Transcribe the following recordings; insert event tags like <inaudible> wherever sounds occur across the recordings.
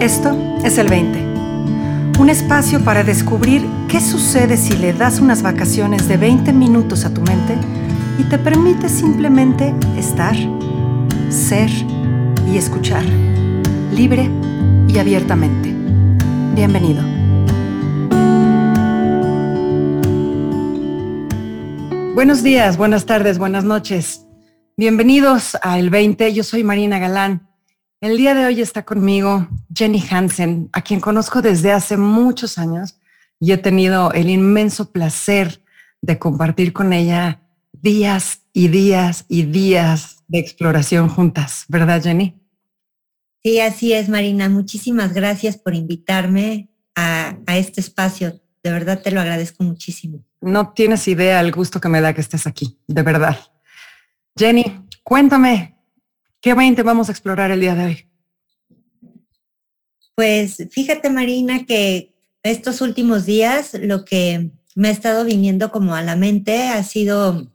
Esto es el 20. Un espacio para descubrir qué sucede si le das unas vacaciones de 20 minutos a tu mente y te permite simplemente estar, ser y escuchar, libre y abiertamente. Bienvenido. Buenos días, buenas tardes, buenas noches. Bienvenidos a El 20. Yo soy Marina Galán el día de hoy está conmigo Jenny Hansen, a quien conozco desde hace muchos años y he tenido el inmenso placer de compartir con ella días y días y días de exploración juntas, ¿verdad Jenny? Sí, así es, Marina. Muchísimas gracias por invitarme a, a este espacio. De verdad te lo agradezco muchísimo. No tienes idea el gusto que me da que estés aquí, de verdad. Jenny, cuéntame, ¿Qué 20 vamos a explorar el día de hoy? Pues fíjate, Marina, que estos últimos días lo que me ha estado viniendo como a la mente ha sido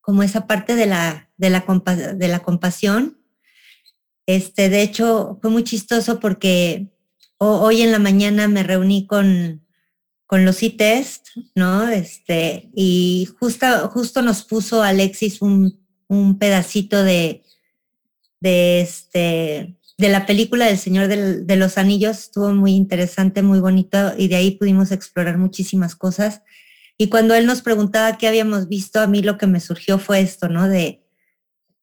como esa parte de la, de la, compasión. Este, de hecho, fue muy chistoso porque hoy en la mañana me reuní con, con los e-test, ¿no? Este, y justo, justo nos puso Alexis un, un pedacito de, de, este, de la película del Señor de los Anillos. Estuvo muy interesante, muy bonito y de ahí pudimos explorar muchísimas cosas. Y cuando él nos preguntaba qué habíamos visto, a mí lo que me surgió fue esto, ¿no? De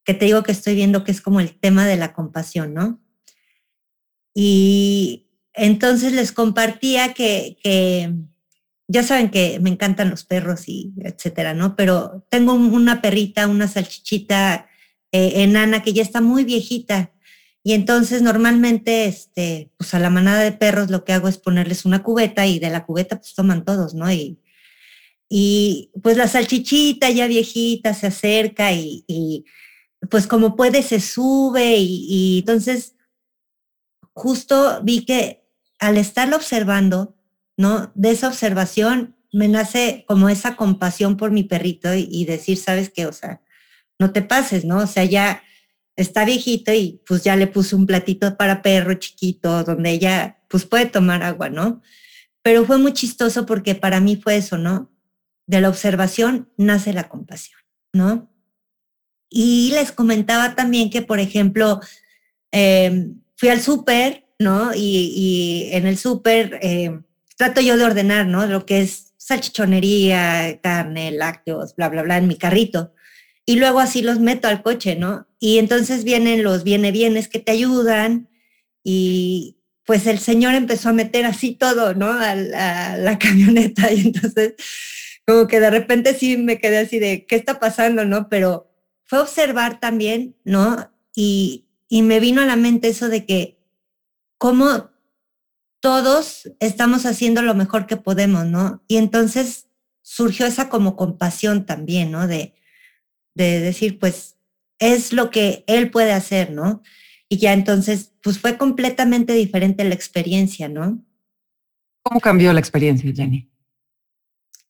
que te digo que estoy viendo que es como el tema de la compasión, ¿no? Y entonces les compartía que, que ya saben que me encantan los perros y etcétera, ¿no? Pero tengo una perrita, una salchichita eh, enana que ya está muy viejita. Y entonces normalmente, este, pues a la manada de perros lo que hago es ponerles una cubeta y de la cubeta pues toman todos, ¿no? Y, y pues la salchichita ya viejita se acerca y, y pues como puede se sube y, entonces justo vi que al estarlo observando, ¿no? De esa observación me nace como esa compasión por mi perrito y, y decir, ¿sabes qué? O sea, no te pases, ¿no? O sea, ya está viejito y pues ya le puse un platito para perro chiquito donde ella pues puede tomar agua, ¿no? Pero fue muy chistoso porque para mí fue eso, ¿no? De la observación nace la compasión, ¿no? Y les comentaba también que, por ejemplo, em, fui al súper, ¿no? Y, en el súper em, trato yo de ordenar, ¿no? Lo que es salchichonería, carne, lácteos, bla, bla, bla, en mi carrito y luego así los meto al coche, ¿no? Y entonces vienen los viene bienes que te ayudan y pues el señor empezó a meter así todo, ¿no? A la, <laughs> camioneta y entonces como que de repente sí me quedé así de, ¿qué está pasando, no? Pero fue observar también, ¿no? Y, y me vino a la mente eso de que cómo todos estamos haciendo lo mejor que podemos, ¿no? Y entonces surgió esa como compasión también, ¿no? De, de decir, pues es lo que él puede hacer, ¿no? Y ya entonces, pues fue completamente diferente la experiencia, ¿no? ¿Cómo cambió la experiencia, Jenny?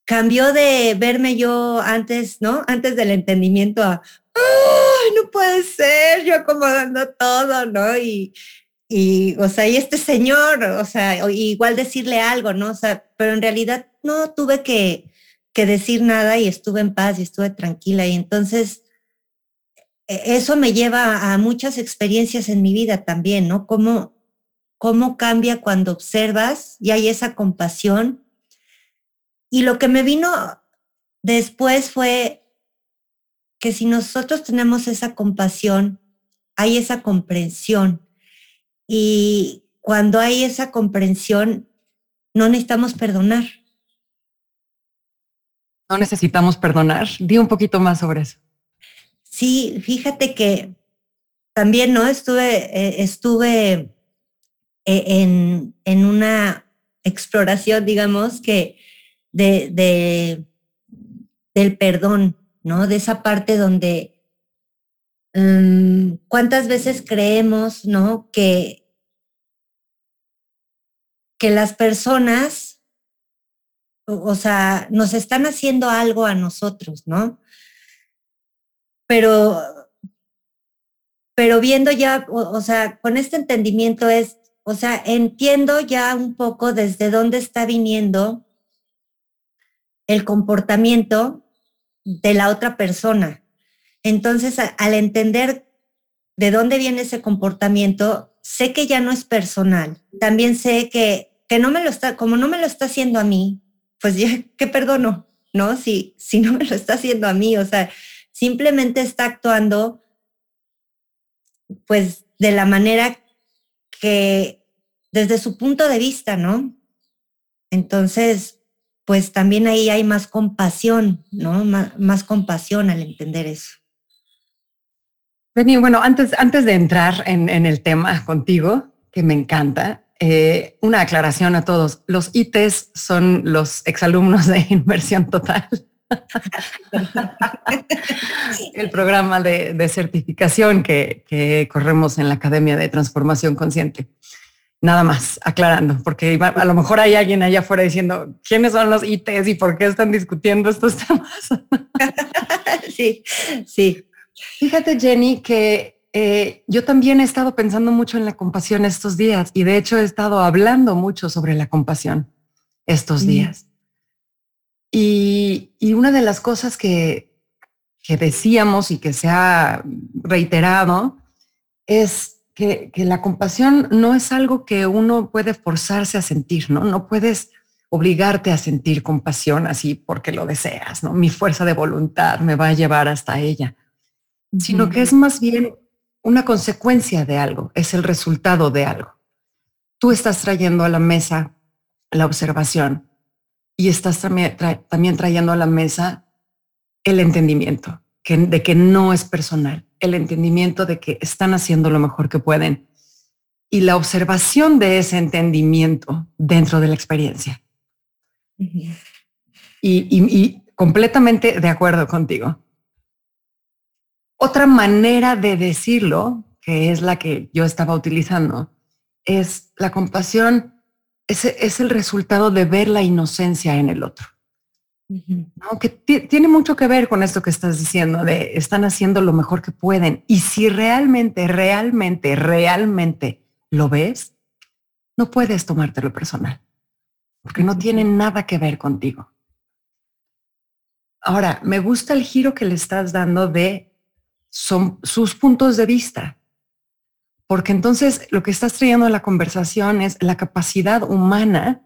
Cambió de verme yo antes, ¿no? Antes del entendimiento a, ¡ay, no puede ser! Yo acomodando todo, ¿no? Y, y, o sea, y este señor, o sea, igual decirle algo, ¿no? O sea, pero en realidad no tuve que, que decir nada y estuve en paz y estuve tranquila. Y entonces e, eso me lleva a muchas experiencias en mi vida también, ¿no? Cómo, cómo cambia cuando observas y hay esa compasión. Y lo que me vino después fue que si nosotros tenemos esa compasión, hay esa comprensión. Y cuando hay esa comprensión, no necesitamos perdonar no necesitamos perdonar. Di un poquito más sobre eso. Sí, fíjate que también, ¿no? Estuve, eh, estuve eh, en, en, una exploración, digamos, que de, de, del perdón, ¿no? De esa parte donde mm, cuántas veces creemos, ¿no? Que, que las personas o sea, nos están haciendo algo a nosotros, ¿no? Pero, pero viendo ya, o, sea, con este entendimiento es, o sea, entiendo ya un poco desde dónde está viniendo el comportamiento de la otra persona. Entonces, al entender de dónde viene ese comportamiento, sé que ya no es personal. También sé que, que no me lo está, como no me lo está haciendo a mí, pues ya, ¿qué perdono? ¿No? Si, si no me lo está haciendo a mí, o sea, simplemente está actuando, pues, de la manera que, desde su punto de vista, ¿no? Entonces, pues también ahí hay más compasión, ¿no? Más, compasión al entender eso. Benny, bueno, antes, antes de entrar en, el tema contigo, que me encanta, eh, una aclaración a todos. Los ITs son los exalumnos de <laughs> Inversión Total. <laughs> el programa de, certificación que, que, corremos en la Academia de Transformación Consciente. Nada más, aclarando, porque a lo mejor hay alguien allá afuera diciendo quiénes son los ITs y por qué están discutiendo estos temas. <laughs> sí, sí. Fíjate, Jenny, que eh, yo también he estado pensando mucho en la compasión estos días y de hecho he estado hablando mucho sobre la compasión estos días. Y, y, una de las cosas que, que decíamos y que se ha reiterado es que, la compasión no es algo que uno puede forzarse a sentir, ¿no? No puedes obligarte a sentir compasión así porque lo deseas, ¿no? Mi fuerza de voluntad me va a llevar hasta ella, sino que es más bien una consecuencia de algo, es el resultado de algo. Tú estás trayendo a la mesa la observación y estás también, también trayendo a la mesa el entendimiento de que no es personal, el entendimiento de que están haciendo lo mejor que pueden y la observación de ese entendimiento dentro de la experiencia. y, completamente de acuerdo contigo. Otra manera de decirlo, que es la que yo estaba utilizando, es la compasión, es el resultado de ver la inocencia en el otro. Que tiene mucho que ver con esto que estás diciendo, de están haciendo lo mejor que pueden. Y si realmente, realmente, realmente lo ves, no puedes tomártelo personal, porque no tiene nada que ver contigo. Ahora, me gusta el giro que le estás dando de son sus puntos de vista, porque entonces lo que estás trayendo a la conversación es la capacidad humana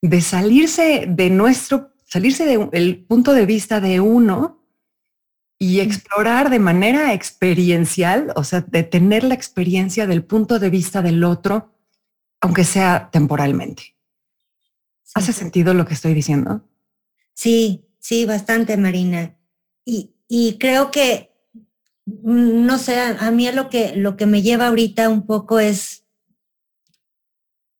de salirse de nuestro salirse del punto de vista de uno y explorar de manera experiencial, o sea, de tener la experiencia del punto de vista del otro, aunque sea temporalmente. ¿Hace sentido lo que estoy diciendo? Sí, sí, bastante, Marina. Y, y creo que, no sé, a mí lo que, lo que me lleva ahorita un poco es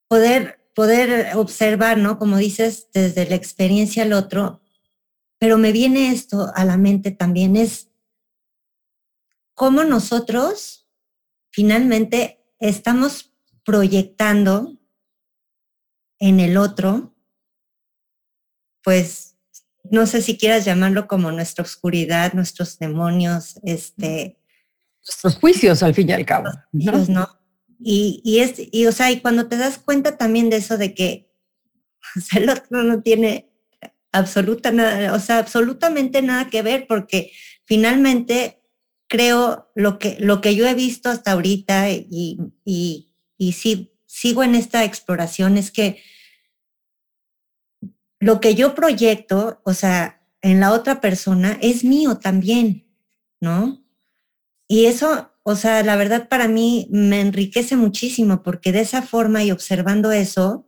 poder poder observar, ¿no? Como dices, desde la experiencia al otro, pero me viene esto a la mente también, es cómo nosotros finalmente estamos proyectando en el otro, pues no sé si quieras llamarlo como nuestra oscuridad, nuestros demonios, este... Nuestros juicios al fin y al cabo. ¿no? Y, es, y o sea, y cuando te das cuenta también de eso de que el otro no tiene absoluta nada, o sea, absolutamente nada que ver, porque finalmente creo lo que, lo que yo he visto hasta ahorita y, y, y sí, sigo en esta exploración es que lo que yo proyecto, o sea, en la otra persona es mío también, ¿no? Y eso o sea, la verdad para mí me enriquece muchísimo porque de esa forma y observando eso,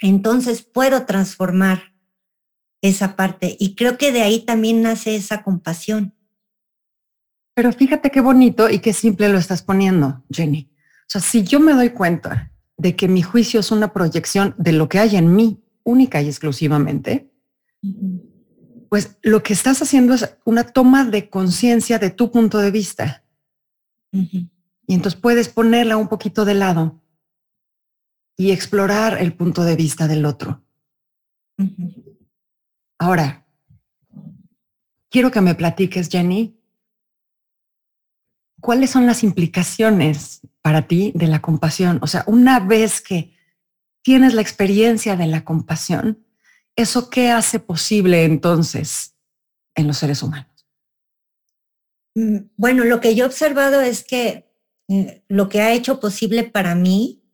entonces puedo transformar esa parte. Y creo que de ahí también nace esa compasión. Pero fíjate qué bonito y qué simple lo estás poniendo, Jenny. O sea, si yo me doy cuenta de que mi juicio es una proyección de lo que hay en mí, única y exclusivamente, pues lo que estás haciendo es una toma de conciencia de tu punto de vista. Y entonces puedes ponerla un poquito de lado y explorar el punto de vista del otro. Ahora, quiero que me platiques, Jenny, ¿cuáles son las implicaciones para ti de la compasión? O sea, una vez que tienes la experiencia de la compasión, ¿eso qué hace posible entonces en los seres humanos? Mm, bueno, lo que yo he observado es que eh, lo que ha hecho posible para mí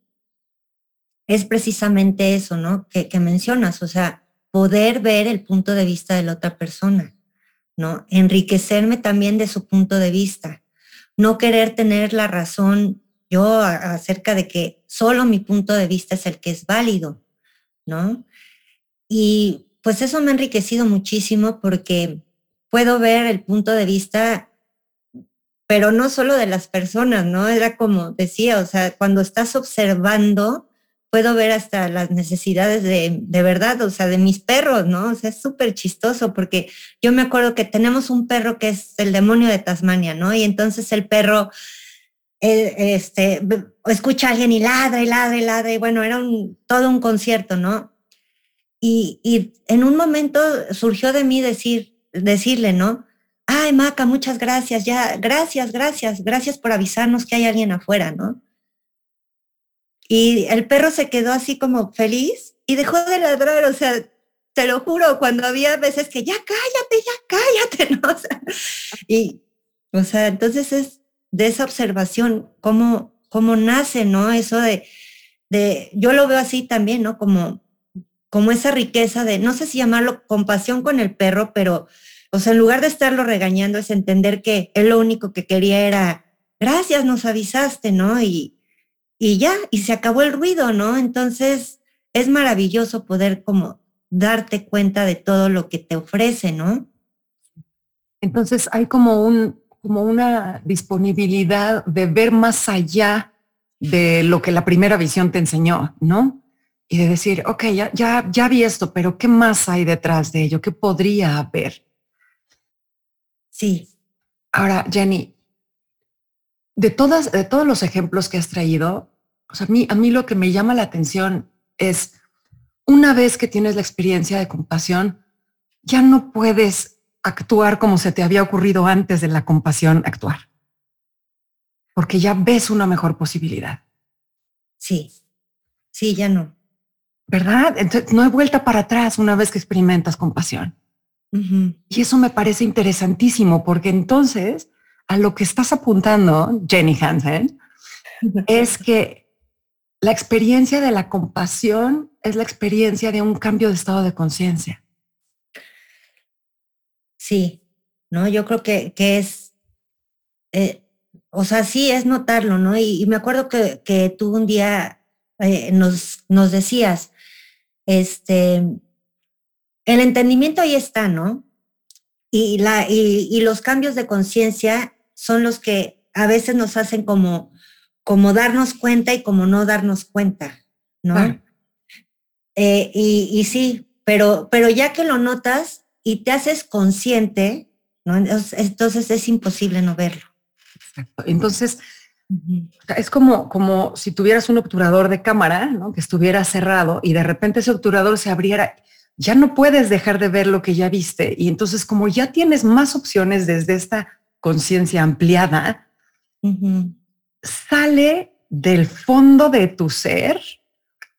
es precisamente eso, ¿no? Que, que mencionas, o sea, poder ver el punto de vista de la otra persona, ¿no? Enriquecerme también de su punto de vista no querer tener la razón yo acerca de que solo mi punto de vista es el que es válido, ¿no? Y pues eso me ha enriquecido muchísimo porque puedo ver el punto de vista, pero no solo de las personas, ¿no? Era como decía, o sea, cuando estás observando, puedo ver hasta las necesidades de, de verdad, o sea, de mis perros, ¿no? O sea, es súper chistoso porque yo me acuerdo que tenemos un perro que es el demonio de Tasmania, ¿no? Y entonces el perro, este, escucha a alguien y ladra y ladra y ladra y bueno, era un, todo un concierto, ¿no? Y, y en un momento surgió de mí decir, decirle, ¿no? Ay, Maca, muchas gracias, ya, gracias, gracias, gracias por avisarnos que hay alguien afuera, ¿no? Y el perro se quedó así como feliz y dejó de ladrar, o sea, te lo juro, cuando había veces que ya cállate, ya cállate, <laughs> ¿no? O sea, y, o sea, entonces es de esa observación, cómo, cómo nace, ¿no? Eso de, de, yo lo veo así también, ¿no? Como, como esa riqueza de, no sé si llamarlo compasión con el perro, pero, o sea, en lugar de estarlo regañando, es entender que él lo único que quería era, gracias, nos avisaste, ¿no? Y, y ya, y se acabó el ruido, ¿no? Entonces es maravilloso poder como darte cuenta de todo lo que te ofrece, ¿no? Entonces hay como un como una disponibilidad de ver más allá de lo que la primera visión te enseñó, ¿no? Y de decir, ok, ya, ya, ya vi esto, pero ¿qué más hay detrás de ello? ¿Qué podría haber? Sí. Ahora, Jenny, de, todas, de todos los ejemplos que has traído, o sea, a mí, a mí lo que me llama la atención es, una vez que tienes la experiencia de compasión, ya no puedes actuar como se te había ocurrido antes de la compasión actuar, porque ya ves una mejor posibilidad. Sí, sí, ya no. ¿Verdad? Entonces, no hay vuelta para atrás una vez que experimentas compasión. Y eso me parece interesantísimo, porque entonces a lo que estás apuntando, Jenny Hansen, es que la experiencia de la compasión es la experiencia de un cambio de estado de conciencia. Sí, ¿no? Yo creo que, que es, eh, o sea, sí es notarlo, ¿no? Y, me acuerdo que, que, tú un día eh, nos, nos decías, este, el entendimiento ahí está, ¿no? Y, la, y, y los cambios de conciencia son los que a veces nos hacen como como darnos cuenta y como no darnos cuenta, ¿no? Eh, y, sí, pero, pero ya que lo notas y te haces consciente, ¿no? Entonces, es imposible no verlo. Exacto. Entonces, es como, como si tuvieras un obturador de cámara, ¿no? Que estuviera cerrado y de repente ese obturador se abriera. Ya no puedes dejar de ver lo que ya viste. Y entonces, como ya tienes más opciones desde esta conciencia ampliada, sale del fondo de tu ser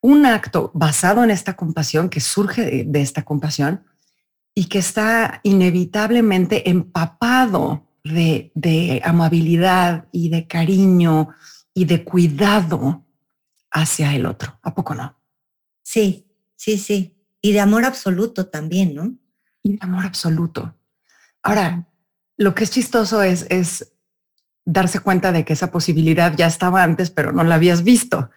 un acto basado en esta compasión, que surge de, esta compasión y que está inevitablemente empapado de, de, amabilidad y de cariño y de cuidado hacia el otro. ¿A poco no? Sí, sí, sí. Y de amor absoluto también, ¿no? Y de amor absoluto. Ahora, lo que es chistoso es, es darse cuenta de que esa posibilidad ya estaba antes, pero no la habías visto.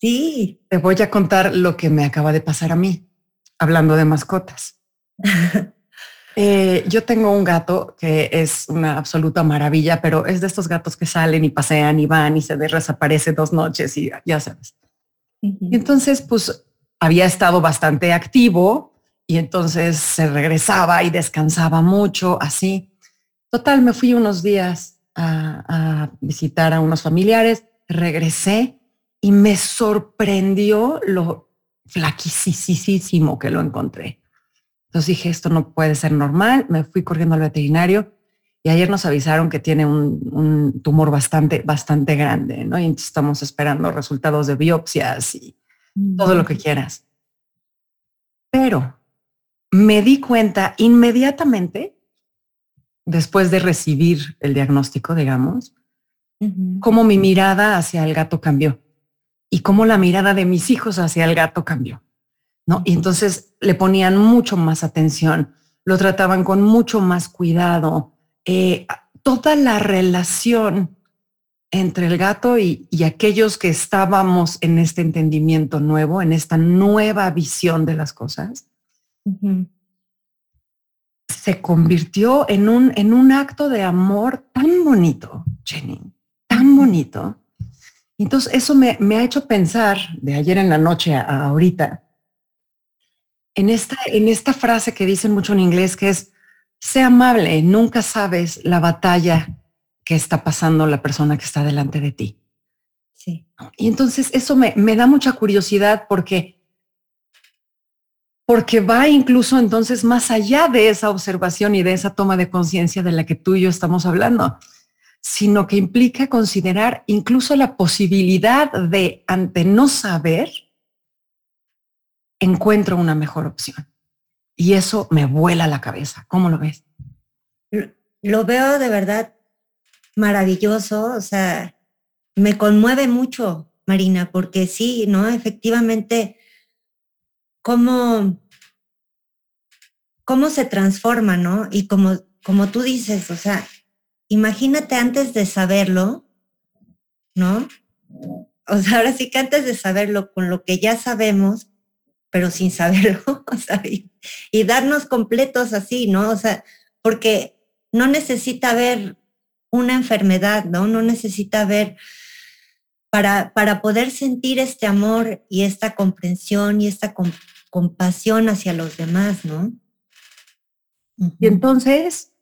Sí. Te voy a contar lo que me acaba de pasar a mí, hablando de mascotas. <laughs> Eh, yo tengo un gato que es una absoluta maravilla, pero es de estos gatos que salen y pasean y van y se desaparece dos noches y ya sabes. Y entonces, pues había estado bastante activo y entonces se regresaba y descansaba mucho, así. Total, me fui unos días a, visitar a unos familiares, regresé y me sorprendió lo flaquísimo que lo encontré. Entonces dije, esto no puede ser normal, me fui corriendo al veterinario y ayer nos avisaron que tiene un, tumor bastante, bastante grande, ¿no? Y estamos esperando resultados de biopsias y todo lo que quieras. Pero me di cuenta inmediatamente, después de recibir el diagnóstico, digamos, cómo mi mirada hacia el gato cambió y cómo la mirada de mis hijos hacia el gato cambió. ¿No? Y entonces le ponían mucho más atención, lo trataban con mucho más cuidado, eh, toda la relación entre el gato y, aquellos que estábamos en este entendimiento nuevo, en esta nueva visión de las cosas, se convirtió en un, en un acto de amor tan bonito, Jenny, tan bonito. Entonces eso me, ha hecho pensar de ayer en la noche a, ahorita en esta, en esta frase que dicen mucho en inglés que es Sé amable, nunca sabes la batalla que está pasando la persona que está delante de ti. Sí. Y entonces eso me, me da mucha curiosidad porque, porque va incluso entonces más allá de esa observación y de esa toma de conciencia de la que tú y yo estamos hablando, sino que implica considerar incluso la posibilidad de, ante no saber, encuentro una mejor opción. Y eso me vuela la cabeza. ¿Cómo lo ves? Lo veo de verdad maravilloso, o sea, me conmueve mucho, Marina, porque sí, ¿no? Efectivamente, cómo, cómo se transforma, ¿no? Y como, como tú dices, o sea, imagínate antes de saberlo, ¿no? O sea, ahora sí que antes de saberlo, con lo que ya sabemos, pero sin saberlo, <laughs> o sea, y, darnos completos así, ¿no? O sea, porque no necesita haber una enfermedad, ¿no? No necesita haber, para, para poder sentir este amor y esta comprensión y esta compasión hacia los demás, ¿no? Y entonces,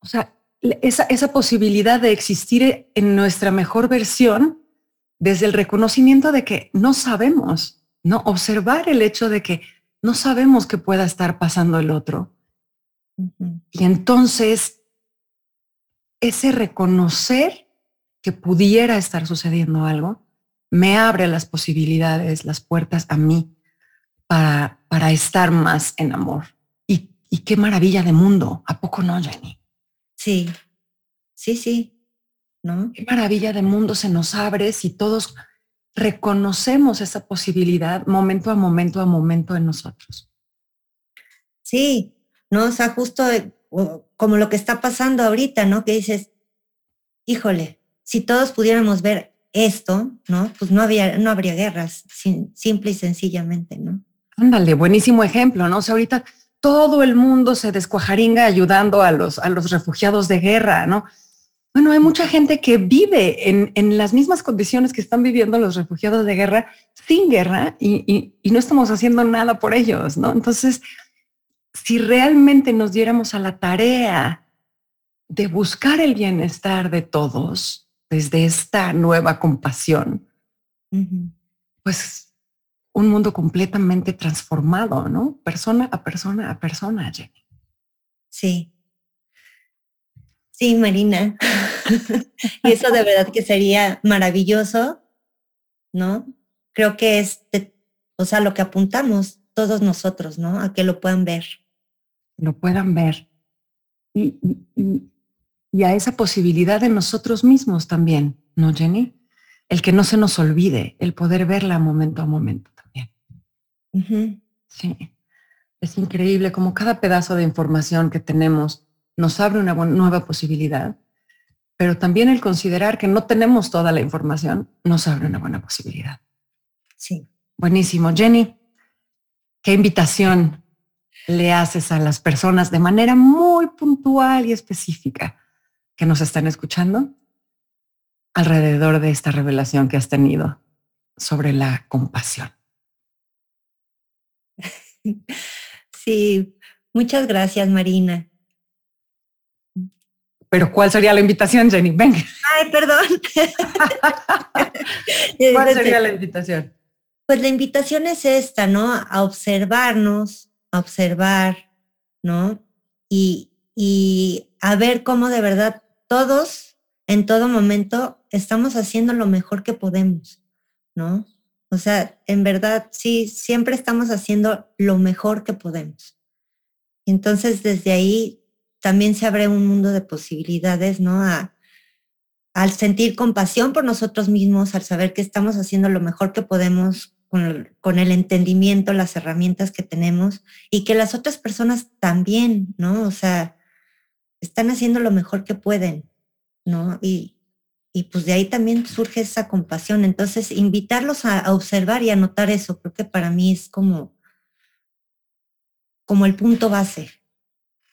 o sea, esa, esa posibilidad de existir en nuestra mejor versión desde el reconocimiento de que no sabemos, ¿no? Observar el hecho de que no sabemos qué pueda estar pasando el otro. Y entonces, ese reconocer que pudiera estar sucediendo algo, me abre las posibilidades, las puertas a mí para, para estar más en amor. Y, y qué maravilla de mundo, ¿a poco no, Jenny? Sí, sí, sí, ¿no? Qué maravilla de mundo se nos abre si todos reconocemos esa posibilidad momento a momento a momento en nosotros. Sí, ¿no? O sea, justo como lo que está pasando ahorita, ¿no? Que dices, híjole, si todos pudiéramos ver esto, ¿no? Pues no, había, no habría guerras, simple y sencillamente, ¿no? Ándale, buenísimo ejemplo, ¿no? O sea, ahorita todo el mundo se descuajaringa ayudando a los, a los refugiados de guerra, ¿no? Bueno, hay mucha gente que vive en, las mismas condiciones que están viviendo los refugiados de guerra sin guerra y, no estamos haciendo nada por ellos, ¿no? Entonces, si realmente nos diéramos a la tarea de buscar el bienestar de todos desde esta nueva compasión, pues un mundo completamente transformado, ¿no? Persona a persona a persona, Jenny. Sí, Sí, Marina. <laughs> y eso de verdad que sería maravilloso, ¿no? Creo que es, o sea, lo que apuntamos todos nosotros, ¿no? A que lo puedan ver. Lo puedan ver. Y, y, a esa posibilidad de nosotros mismos también, ¿no, Jenny? El que no se nos olvide, el poder verla momento a momento también. Sí. Es increíble como cada pedazo de información que tenemos nos abre una nueva posibilidad, pero también el considerar que no tenemos toda la información nos abre una buena posibilidad. Sí. Buenísimo. Jenny, ¿qué invitación le haces a las personas de manera muy puntual y específica que nos están escuchando alrededor de esta revelación que has tenido sobre la compasión? <laughs> Sí, muchas gracias, Marina. Pero ¿cuál sería la invitación, Jenny? Venga. Ay, perdón. <laughs> ¿Cuál sería la invitación? Pues la invitación es esta, ¿no? A observarnos, a observar, ¿no? Y, y a ver cómo de verdad todos en todo momento estamos haciendo lo mejor que podemos, ¿no? O sea, en verdad, sí, siempre estamos haciendo lo mejor que podemos. Entonces, desde ahí también se abre un mundo de posibilidades, ¿no? al sentir compasión por nosotros mismos, al saber que estamos haciendo lo mejor que podemos con con el entendimiento, las herramientas que tenemos y que las otras personas también, ¿no? O sea, están haciendo lo mejor que pueden, ¿no? Y, y pues de ahí también surge esa compasión. Entonces, invitarlos a, observar y a notar eso, creo que para mí es como, como el punto base.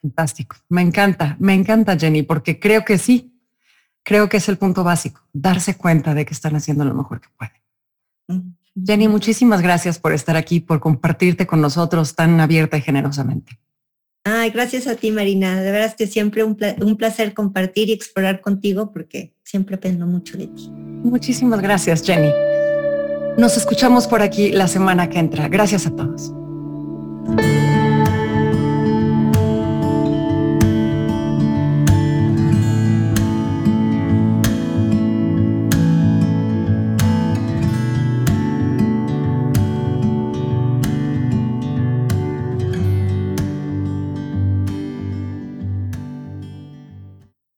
Fantástico. Me encanta, me encanta, Jenny, porque creo que sí, creo que es el punto básico, darse cuenta de que están haciendo lo mejor que pueden. Jenny, muchísimas gracias por estar aquí, por compartirte con nosotros tan abierta y generosamente. Ay, gracias a ti, Marina. De veras que siempre un, un placer compartir y explorar contigo porque siempre aprendo mucho de ti. Muchísimas gracias, Jenny. Nos escuchamos por aquí la semana que entra. Gracias a todos.